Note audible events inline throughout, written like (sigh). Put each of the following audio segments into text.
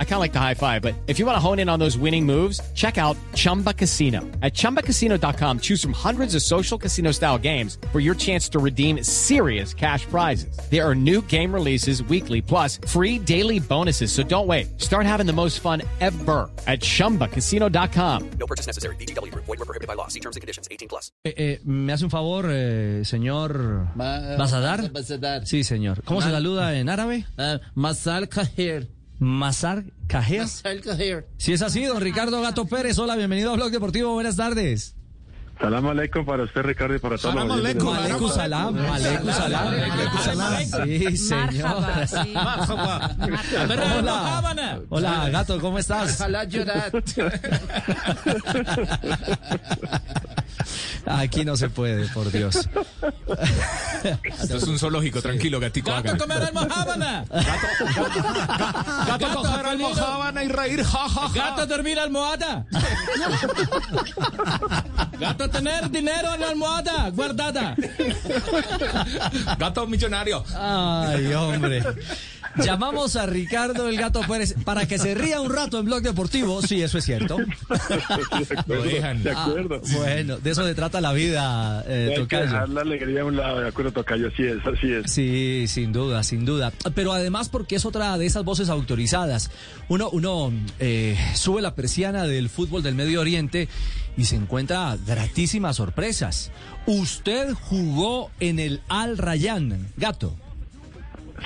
I kind of like the high five, but if you want to hone in on those winning moves, check out Chumba Casino. At chumbacasino.com, choose from hundreds of social casino style games for your chance to redeem serious cash prizes. There are new game releases weekly, plus free daily bonuses. So don't wait. Start having the most fun ever at chumbacasino.com. No purchase necessary. BGW. Void were prohibited by law. See terms and conditions. 18 plus. Eh, eh, ¿Me hace un favor, eh, señor Basadar? Basadar. Sí, señor. ¿Cómo se saluda en árabe? Ah, Masal Kahir. Mazar Cajer. Masal Kahir. Si es así, don Ricardo Gato Pérez, hola, bienvenido a Blog Deportivo, buenas tardes. Salam aleikum para usted, Ricardo, y para todos los oyentes de- Aleikum salam, aleikum salam, aleikum salam. Sí, señor. Hola, hola, Gato, ¿cómo estás? Ojalá llorar. (laughs) Aquí no se puede, por Dios. Esto es un zoológico, tranquilo, gatico. ¡Gato comer almohábana! Gato coger almohábana y reír, ja, ja, ja. ¡Gato dormir almohada! ¡Gato tener dinero en la almohada guardada! Gato millonario. Ay, hombre. Llamamos a Ricardo el Gato Pérez para que se ría un rato en Blog Deportivo. Sí, eso es cierto. (laughs) De acuerdo, Lo dejan. de Ah, bueno, de eso se trata la vida, eh, Hay que dejar la alegría a un lado, de acuerdo, Tocayo, así es, así es. Sí, sin duda, sin duda. Pero además porque es otra de esas voces autorizadas. Uno, uno eh, sube la persiana del fútbol del Medio Oriente y se encuentra gratísimas sorpresas. Usted jugó en el Al Rayyan, gato.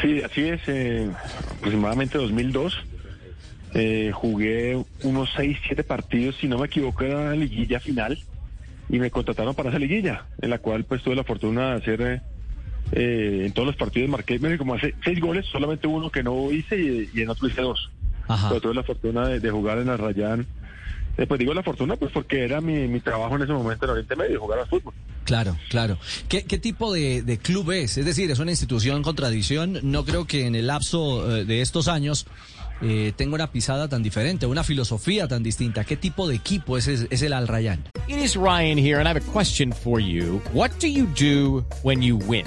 Sí, así es, eh, aproximadamente 2002. eh, jugué unos 6, 7 partidos, si no me equivoco, era la liguilla final. Y me contrataron para esa liguilla, en la cual pues tuve la fortuna de hacer... eh, eh, en todos los partidos marqué, me como hace seis goles, solamente uno que no hice y, y en otro hice dos. Ajá. Pero tuve la fortuna de, de jugar en el Rayán. Eh, pues digo la fortuna, pues porque era mi, mi trabajo en ese momento en Oriente Medio, jugar al fútbol. Claro, claro. ¿Qué, qué tipo de, de club es? Es decir, es una institución con tradición. No creo que en el lapso eh, de estos años eh, tenga una pisada tan diferente, una filosofía tan distinta. ¿Qué tipo de equipo es, es, es el Al Rayyan? It is Ryan here, and I have a question for you. What do you do when you win?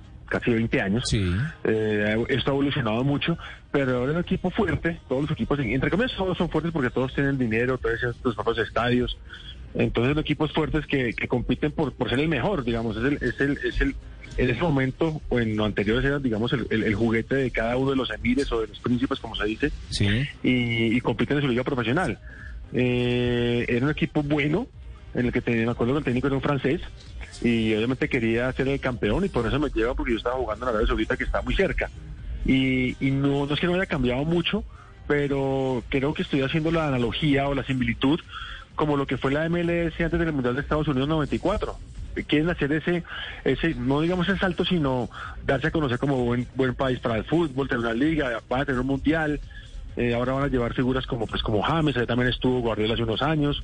casi 20 años. Sí. Eh, esto ha evolucionado mucho, pero ahora es un equipo fuerte. Todos los equipos, entre comillas, todos son fuertes porque todos tienen dinero, todos tienen sus propios estadios. Entonces, los equipos fuertes que, que compiten por, por ser el mejor, digamos, es el, es el, es el, en ese momento o en lo anterior era, digamos, el, el- el juguete de cada uno de los emires o de los príncipes, como se dice, Sí. y, y compiten en su liga profesional. Eh, era un equipo bueno, en el que tenía, me acuerdo que el técnico era un francés, y obviamente quería ser el campeón, y por eso me lleva, porque yo estaba jugando en Arabia Saudita, que está muy cerca. Y, y no, no es que no haya cambiado mucho, pero creo que estoy haciendo la analogía o la similitud como lo que fue la MLS antes del Mundial de Estados Unidos 94. Quieren hacer ese, ese, no digamos el salto, sino darse a conocer como buen, buen país para el fútbol, tener una liga, van a tener un mundial, eh, ahora van a llevar figuras como pues como James, ahí también estuvo Guardiola hace unos años.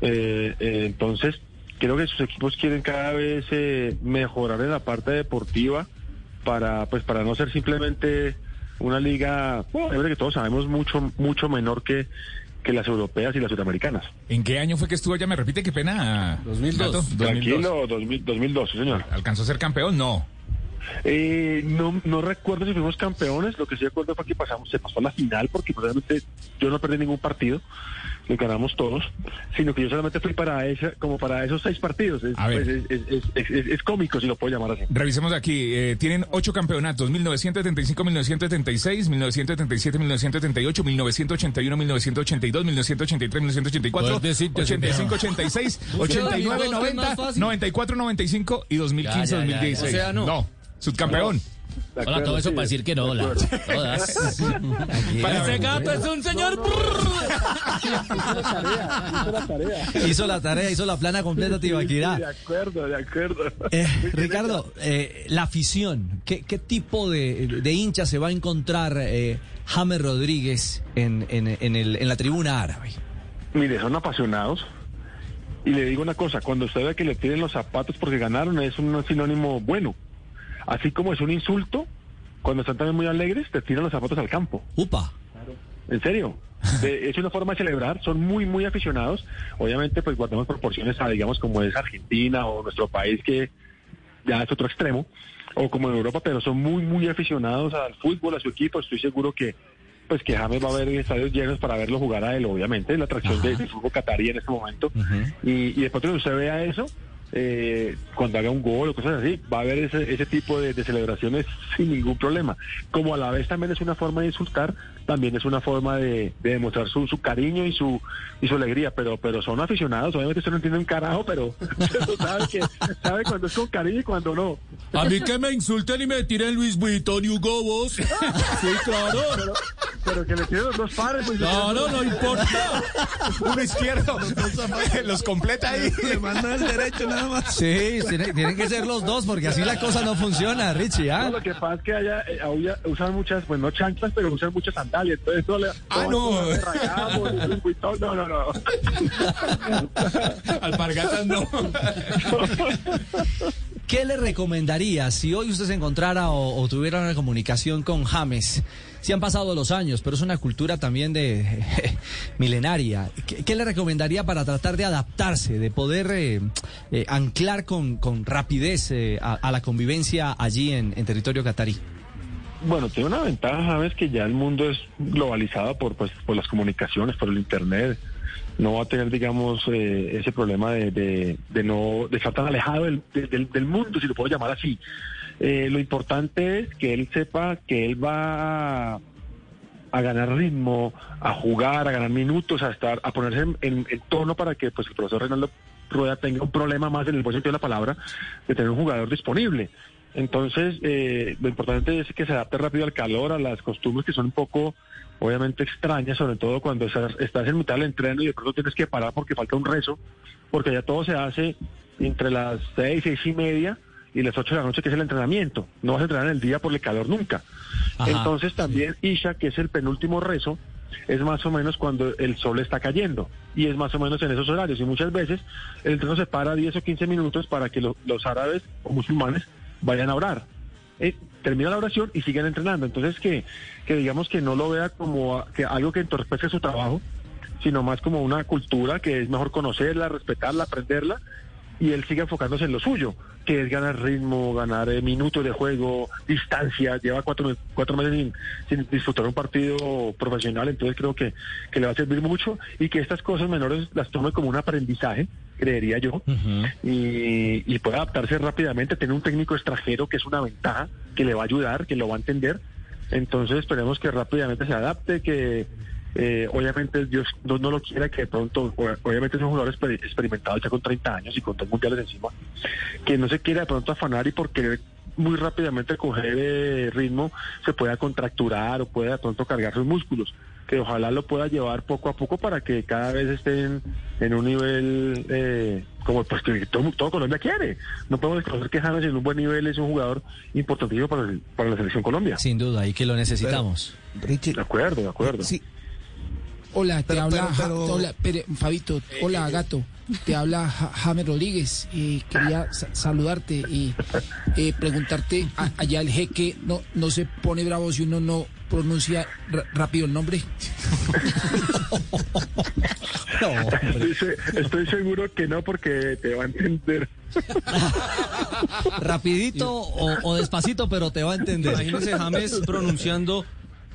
Eh, eh, entonces, creo que sus equipos quieren cada vez eh, mejorar en la parte deportiva para pues para no ser simplemente una liga, bueno, es verdad que todos sabemos mucho mucho menor que que las europeas y las sudamericanas. ¿En qué año fue que estuvo allá? Me repite, qué pena. 2002. Gato. 2002. Tranquilo, 2000, 2002, sí, señor. ¿Alcanzó a ser campeón? No. Eh, no, no recuerdo si fuimos campeones, lo que sí recuerdo fue que pasamos, se pasó a la final porque pues, realmente yo no perdí ningún partido, lo ganamos todos, sino que yo solamente fui para esa, como para esos seis partidos. Es, A ver. pues, es, es- es- es- es cómico si lo puedo llamar así. Revisemos aquí. eh, tienen ocho campeonatos: 1975, 1976, 1977, 1978, 1981, 1982, 1983, 1984, Puedes decirte, 85, 86, 89, Dos, 90, más fácil. 94, 95 y 2015, Ya, ya, ya, 2016. ya. O sea, no. Subcampeón. De Hola, todo eso sí, para decir que no, de hola. (laughs) Todas. Ese gato es un señor. (laughs) Hizo la tarea, hizo la tarea. Hizo la tarea, hizo la plana completa, Tibaquirá. De acuerdo, de acuerdo. Eh, Ricardo, eh, la afición, ¿qué, qué tipo de, de hincha se va a encontrar eh, James Rodríguez en, en, en el, en la tribuna árabe? Mire, son apasionados. Y le digo una cosa, cuando usted ve que le tiren los zapatos porque ganaron, es un sinónimo bueno. Así como es un insulto, cuando están también muy alegres, te tiran los zapatos al campo. Upa. En serio. (laughs) De- es una forma de celebrar, son muy, muy aficionados. Obviamente, pues guardamos proporciones a, digamos, como es Argentina o nuestro país, que ya es otro extremo, o como en Europa, pero son muy, muy aficionados al fútbol, a su equipo. Estoy seguro que pues que James va a haber estadios llenos para verlo jugar a él, obviamente, es la atracción de- del fútbol catarí en este momento. y, y después de que usted vea eso, eh, cuando haga un gol o cosas así, va a haber ese, ese tipo de, de celebraciones sin ningún problema. Como a la vez también es una forma de insultar, también es una forma de, de demostrar su, su cariño y su y su alegría, pero pero son aficionados, obviamente usted no entiende un carajo, pero, (laughs) pero sabe que sabe cuando es con cariño y cuando no. A mí que me insulten y me tiren Luis Vuitton y Hugo Boss. (laughs) Sí, claro. Pero, pero que le tienen los dos pares, pues No, no, no importa. Uno izquierdo. (laughs) Los completa ahí. Le mandan el derecho nada más. Sí, tiene- tienen que ser los dos porque así la cosa no funciona, Richie. ¿ah? No, lo que pasa es que allá eh, ahora usan muchas, pues no chanclas, pero usan muchas sandalias. Entonces, no le. Ah, no. rayamos, no, no, no. (laughs) Alpargatas no. ¿Qué le recomendaría si hoy usted se encontrara o, o tuviera una comunicación con James? Si han pasado los años, pero es una cultura también de (laughs) milenaria. ¿Qué, le recomendaría para tratar de adaptarse, de poder eh, eh, anclar con, con rapidez eh, a, la convivencia allí en, territorio catarí? Bueno, tiene una ventaja, sabes que ya el mundo es globalizado por, pues, por las comunicaciones, por el internet. No va a tener, digamos, eh, ese problema de, de, no de estar tan alejado del, de- del, del mundo, si lo puedo llamar así. Eh, lo importante es que él sepa que él va a, ganar ritmo, a jugar, a ganar minutos, a estar, a ponerse en, en- en tono para que pues el profesor Reinaldo Rueda tenga un problema más en el buen sentido de la palabra de tener un jugador disponible. Entonces, eh, lo importante es que se adapte rápido al calor, a las costumbres que son un poco, obviamente, extrañas, sobre todo cuando estás, estás en mitad del entreno y de pronto tienes que parar porque falta un rezo, porque ya todo se hace entre las seis, seis y media y las ocho de la noche, que es el entrenamiento. No vas a entrenar en el día por el calor nunca. Ajá. Entonces, también Isha, que es el penúltimo rezo, es más o menos cuando el sol está cayendo y es más o menos en esos horarios y muchas veces el entreno se para 10 o 15 minutos para que lo- los árabes o musulmanes vayan a orar. Eh, termina la oración y siguen entrenando. Entonces que, que digamos que no lo vea como a- que algo que entorpece su trabajo, sino más como una cultura que es mejor conocerla, respetarla, aprenderla y él sigue enfocándose en lo suyo, que es ganar ritmo, ganar eh, minutos de juego, distancia, lleva cuatro, cuatro meses sin, sin disfrutar un partido profesional, entonces creo que, que le va a servir mucho y que estas cosas menores las tome como un aprendizaje, creería yo, y, y pueda adaptarse rápidamente, tener un técnico extranjero que es una ventaja, que le va a ayudar, que lo va a entender, entonces esperemos que rápidamente se adapte, que eh, obviamente Dios no, no lo quiera que de pronto, obviamente es un jugador exper- experimentado ya con 30 años y con dos mundiales encima, que no se quiera de pronto afanar y por querer muy rápidamente coger eh, ritmo se pueda contracturar o pueda de pronto cargar sus músculos, que ojalá lo pueda llevar poco a poco para que cada vez estén en un nivel eh, como pues que todo, todo Colombia quiere. No podemos desconocer que James en un buen nivel es un jugador importantísimo para, el- para la selección Colombia. Sin duda, y que lo necesitamos. Richie, De acuerdo, de acuerdo. sí, Hola, te Pero- habla, pero- pero- Ja- hola, Fabito, hola gato, te habla Ja- James Rodríguez y quería sa- saludarte y eh, preguntarte, a- allá el jeque no, no se pone bravo si uno no pronuncia rápido el nombre. (laughs) No. Estoy, estoy seguro que no porque te va a entender. (laughs) Rapidito o, o despacito, pero te va a entender. Imagínese James pronunciando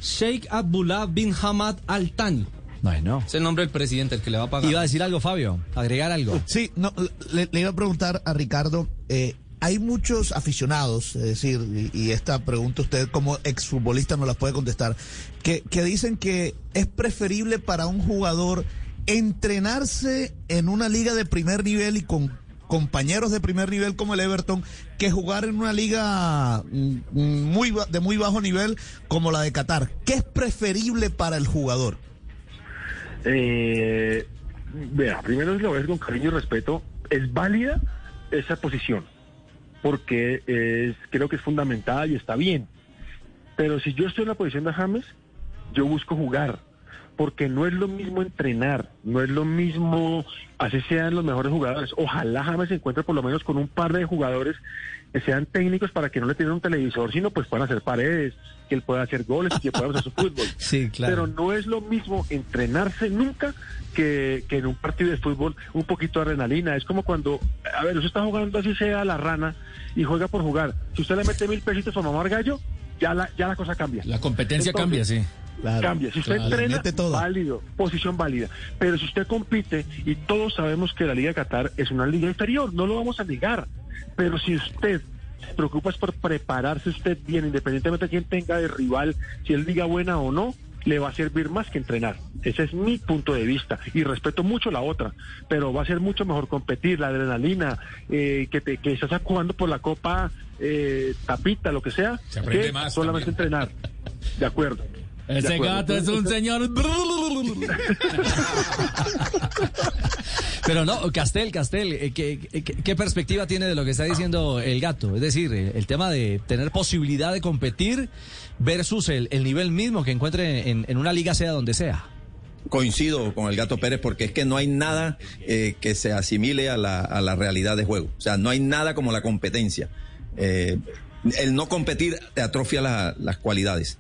Sheikh Abdullah bin Hamad Al Thani. Bueno. Es el nombre del presidente, el que le va a pagar. Iba a decir algo, Fabio, agregar algo. sí, no, le, le iba a preguntar a Ricardo, eh, hay muchos aficionados, es decir, y, y esta pregunta usted como exfutbolista no la puede contestar, que, que dicen que es preferible para un jugador entrenarse en una liga de primer nivel y con compañeros de primer nivel como el Everton que jugar en una liga mm, mm, muy de muy bajo nivel como la de Qatar. ¿Qué es preferible para el jugador? Eh, vea, primero lo decir con cariño y respeto. Es válida esa posición, porque es, creo que es fundamental y está bien. Pero si yo estoy en la posición de James, yo busco jugar, porque no es lo mismo entrenar, no es lo mismo, así sean los mejores jugadores. Ojalá James se encuentre por lo menos con un par de jugadores que sean técnicos para que no le tienen un televisor, sino pues puedan hacer paredes, que él pueda hacer goles y que pueda hacer su fútbol. (laughs) Sí, claro. Pero no es lo mismo entrenarse nunca que, que en un partido de fútbol un poquito de adrenalina. Es como cuando, a ver, usted está jugando así sea a la rana y juega por jugar. Si usted le mete mil pesitos para mamar gallo, ya la, ya la cosa cambia. La competencia Entonces, cambia, sí. Cambia. Si usted claro, entrena, válido, posición válida. Pero si usted compite, y todos sabemos que la Liga de Qatar es una liga inferior, no lo vamos a negar. Pero si usted se preocupa es por prepararse usted bien, independientemente de quién tenga de rival, si es liga buena o no, le va a servir más que entrenar. Ese es mi punto de vista. Y respeto mucho la otra, pero va a ser mucho mejor competir, la adrenalina, eh, que, te, que estás jugando por la copa eh, tapita, lo que sea, Se que más solamente entrenar. De acuerdo. Ese gato es un señor. Pero no, Castel, Castel, eh, ¿qué, qué, qué perspectiva tiene de lo que está diciendo el gato? Es decir, eh, el tema de tener posibilidad de competir versus el, el nivel mismo que encuentre en, en una liga sea donde sea. Coincido con el Gato Pérez porque es que no hay nada eh, que se asimile a la, a la realidad de juego. O sea, no hay nada como la competencia. Eh, el no competir te atrofia la- las cualidades,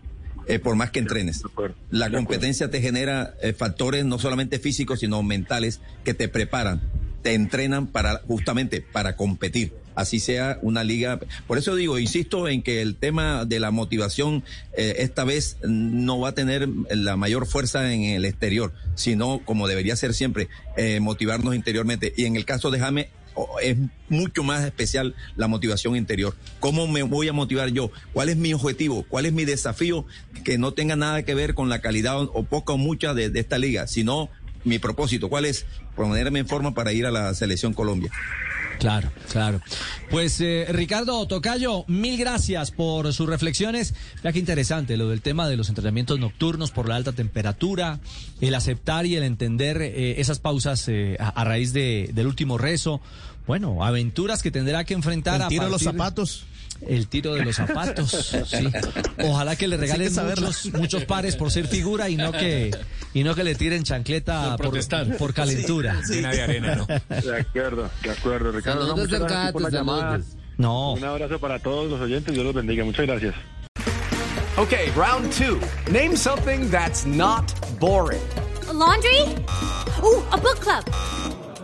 eh, por más que entrenes. La competencia te genera eh, factores no solamente físicos, sino mentales que te preparan, te entrenan para justamente para competir. Así sea una liga. Por eso digo, insisto en que el tema de la motivación eh, esta vez no va a tener la mayor fuerza en el exterior, sino como debería ser siempre, motivarnos interiormente. Y en el caso de James, es mucho más especial la motivación interior. ¿Cómo me voy a motivar yo? ¿Cuál es mi objetivo? ¿Cuál es mi desafío? Que no tenga nada que ver con la calidad o, poca o mucha de, de esta liga, sino mi propósito. ¿Cuál es? Ponerme en forma para ir a la selección Colombia. Claro, claro. Pues eh, Ricardo Tocayo, mil gracias por sus reflexiones. Ya que interesante lo del tema de los entrenamientos nocturnos por la alta temperatura, el aceptar y el entender eh, esas pausas eh, a, a raíz de, del último rezo. Bueno, aventuras que tendrá que enfrentar El a tiro de los zapatos. El tiro de los zapatos, sí. Ojalá que le que regalen saberlo. muchos, muchos pares por ser figura y no que y no que le tiren chancleta Por por, protestar. por calentura. Llena de arena, ¿no? De acuerdo, de acuerdo, Ricardo. No, muchas gracias por la gato, llamada. saludos. No. Un abrazo para todos los oyentes, Dios los bendiga. Muchas gracias. Okay, round two. Name something that's not boring. A laundry? Ooh, a book club.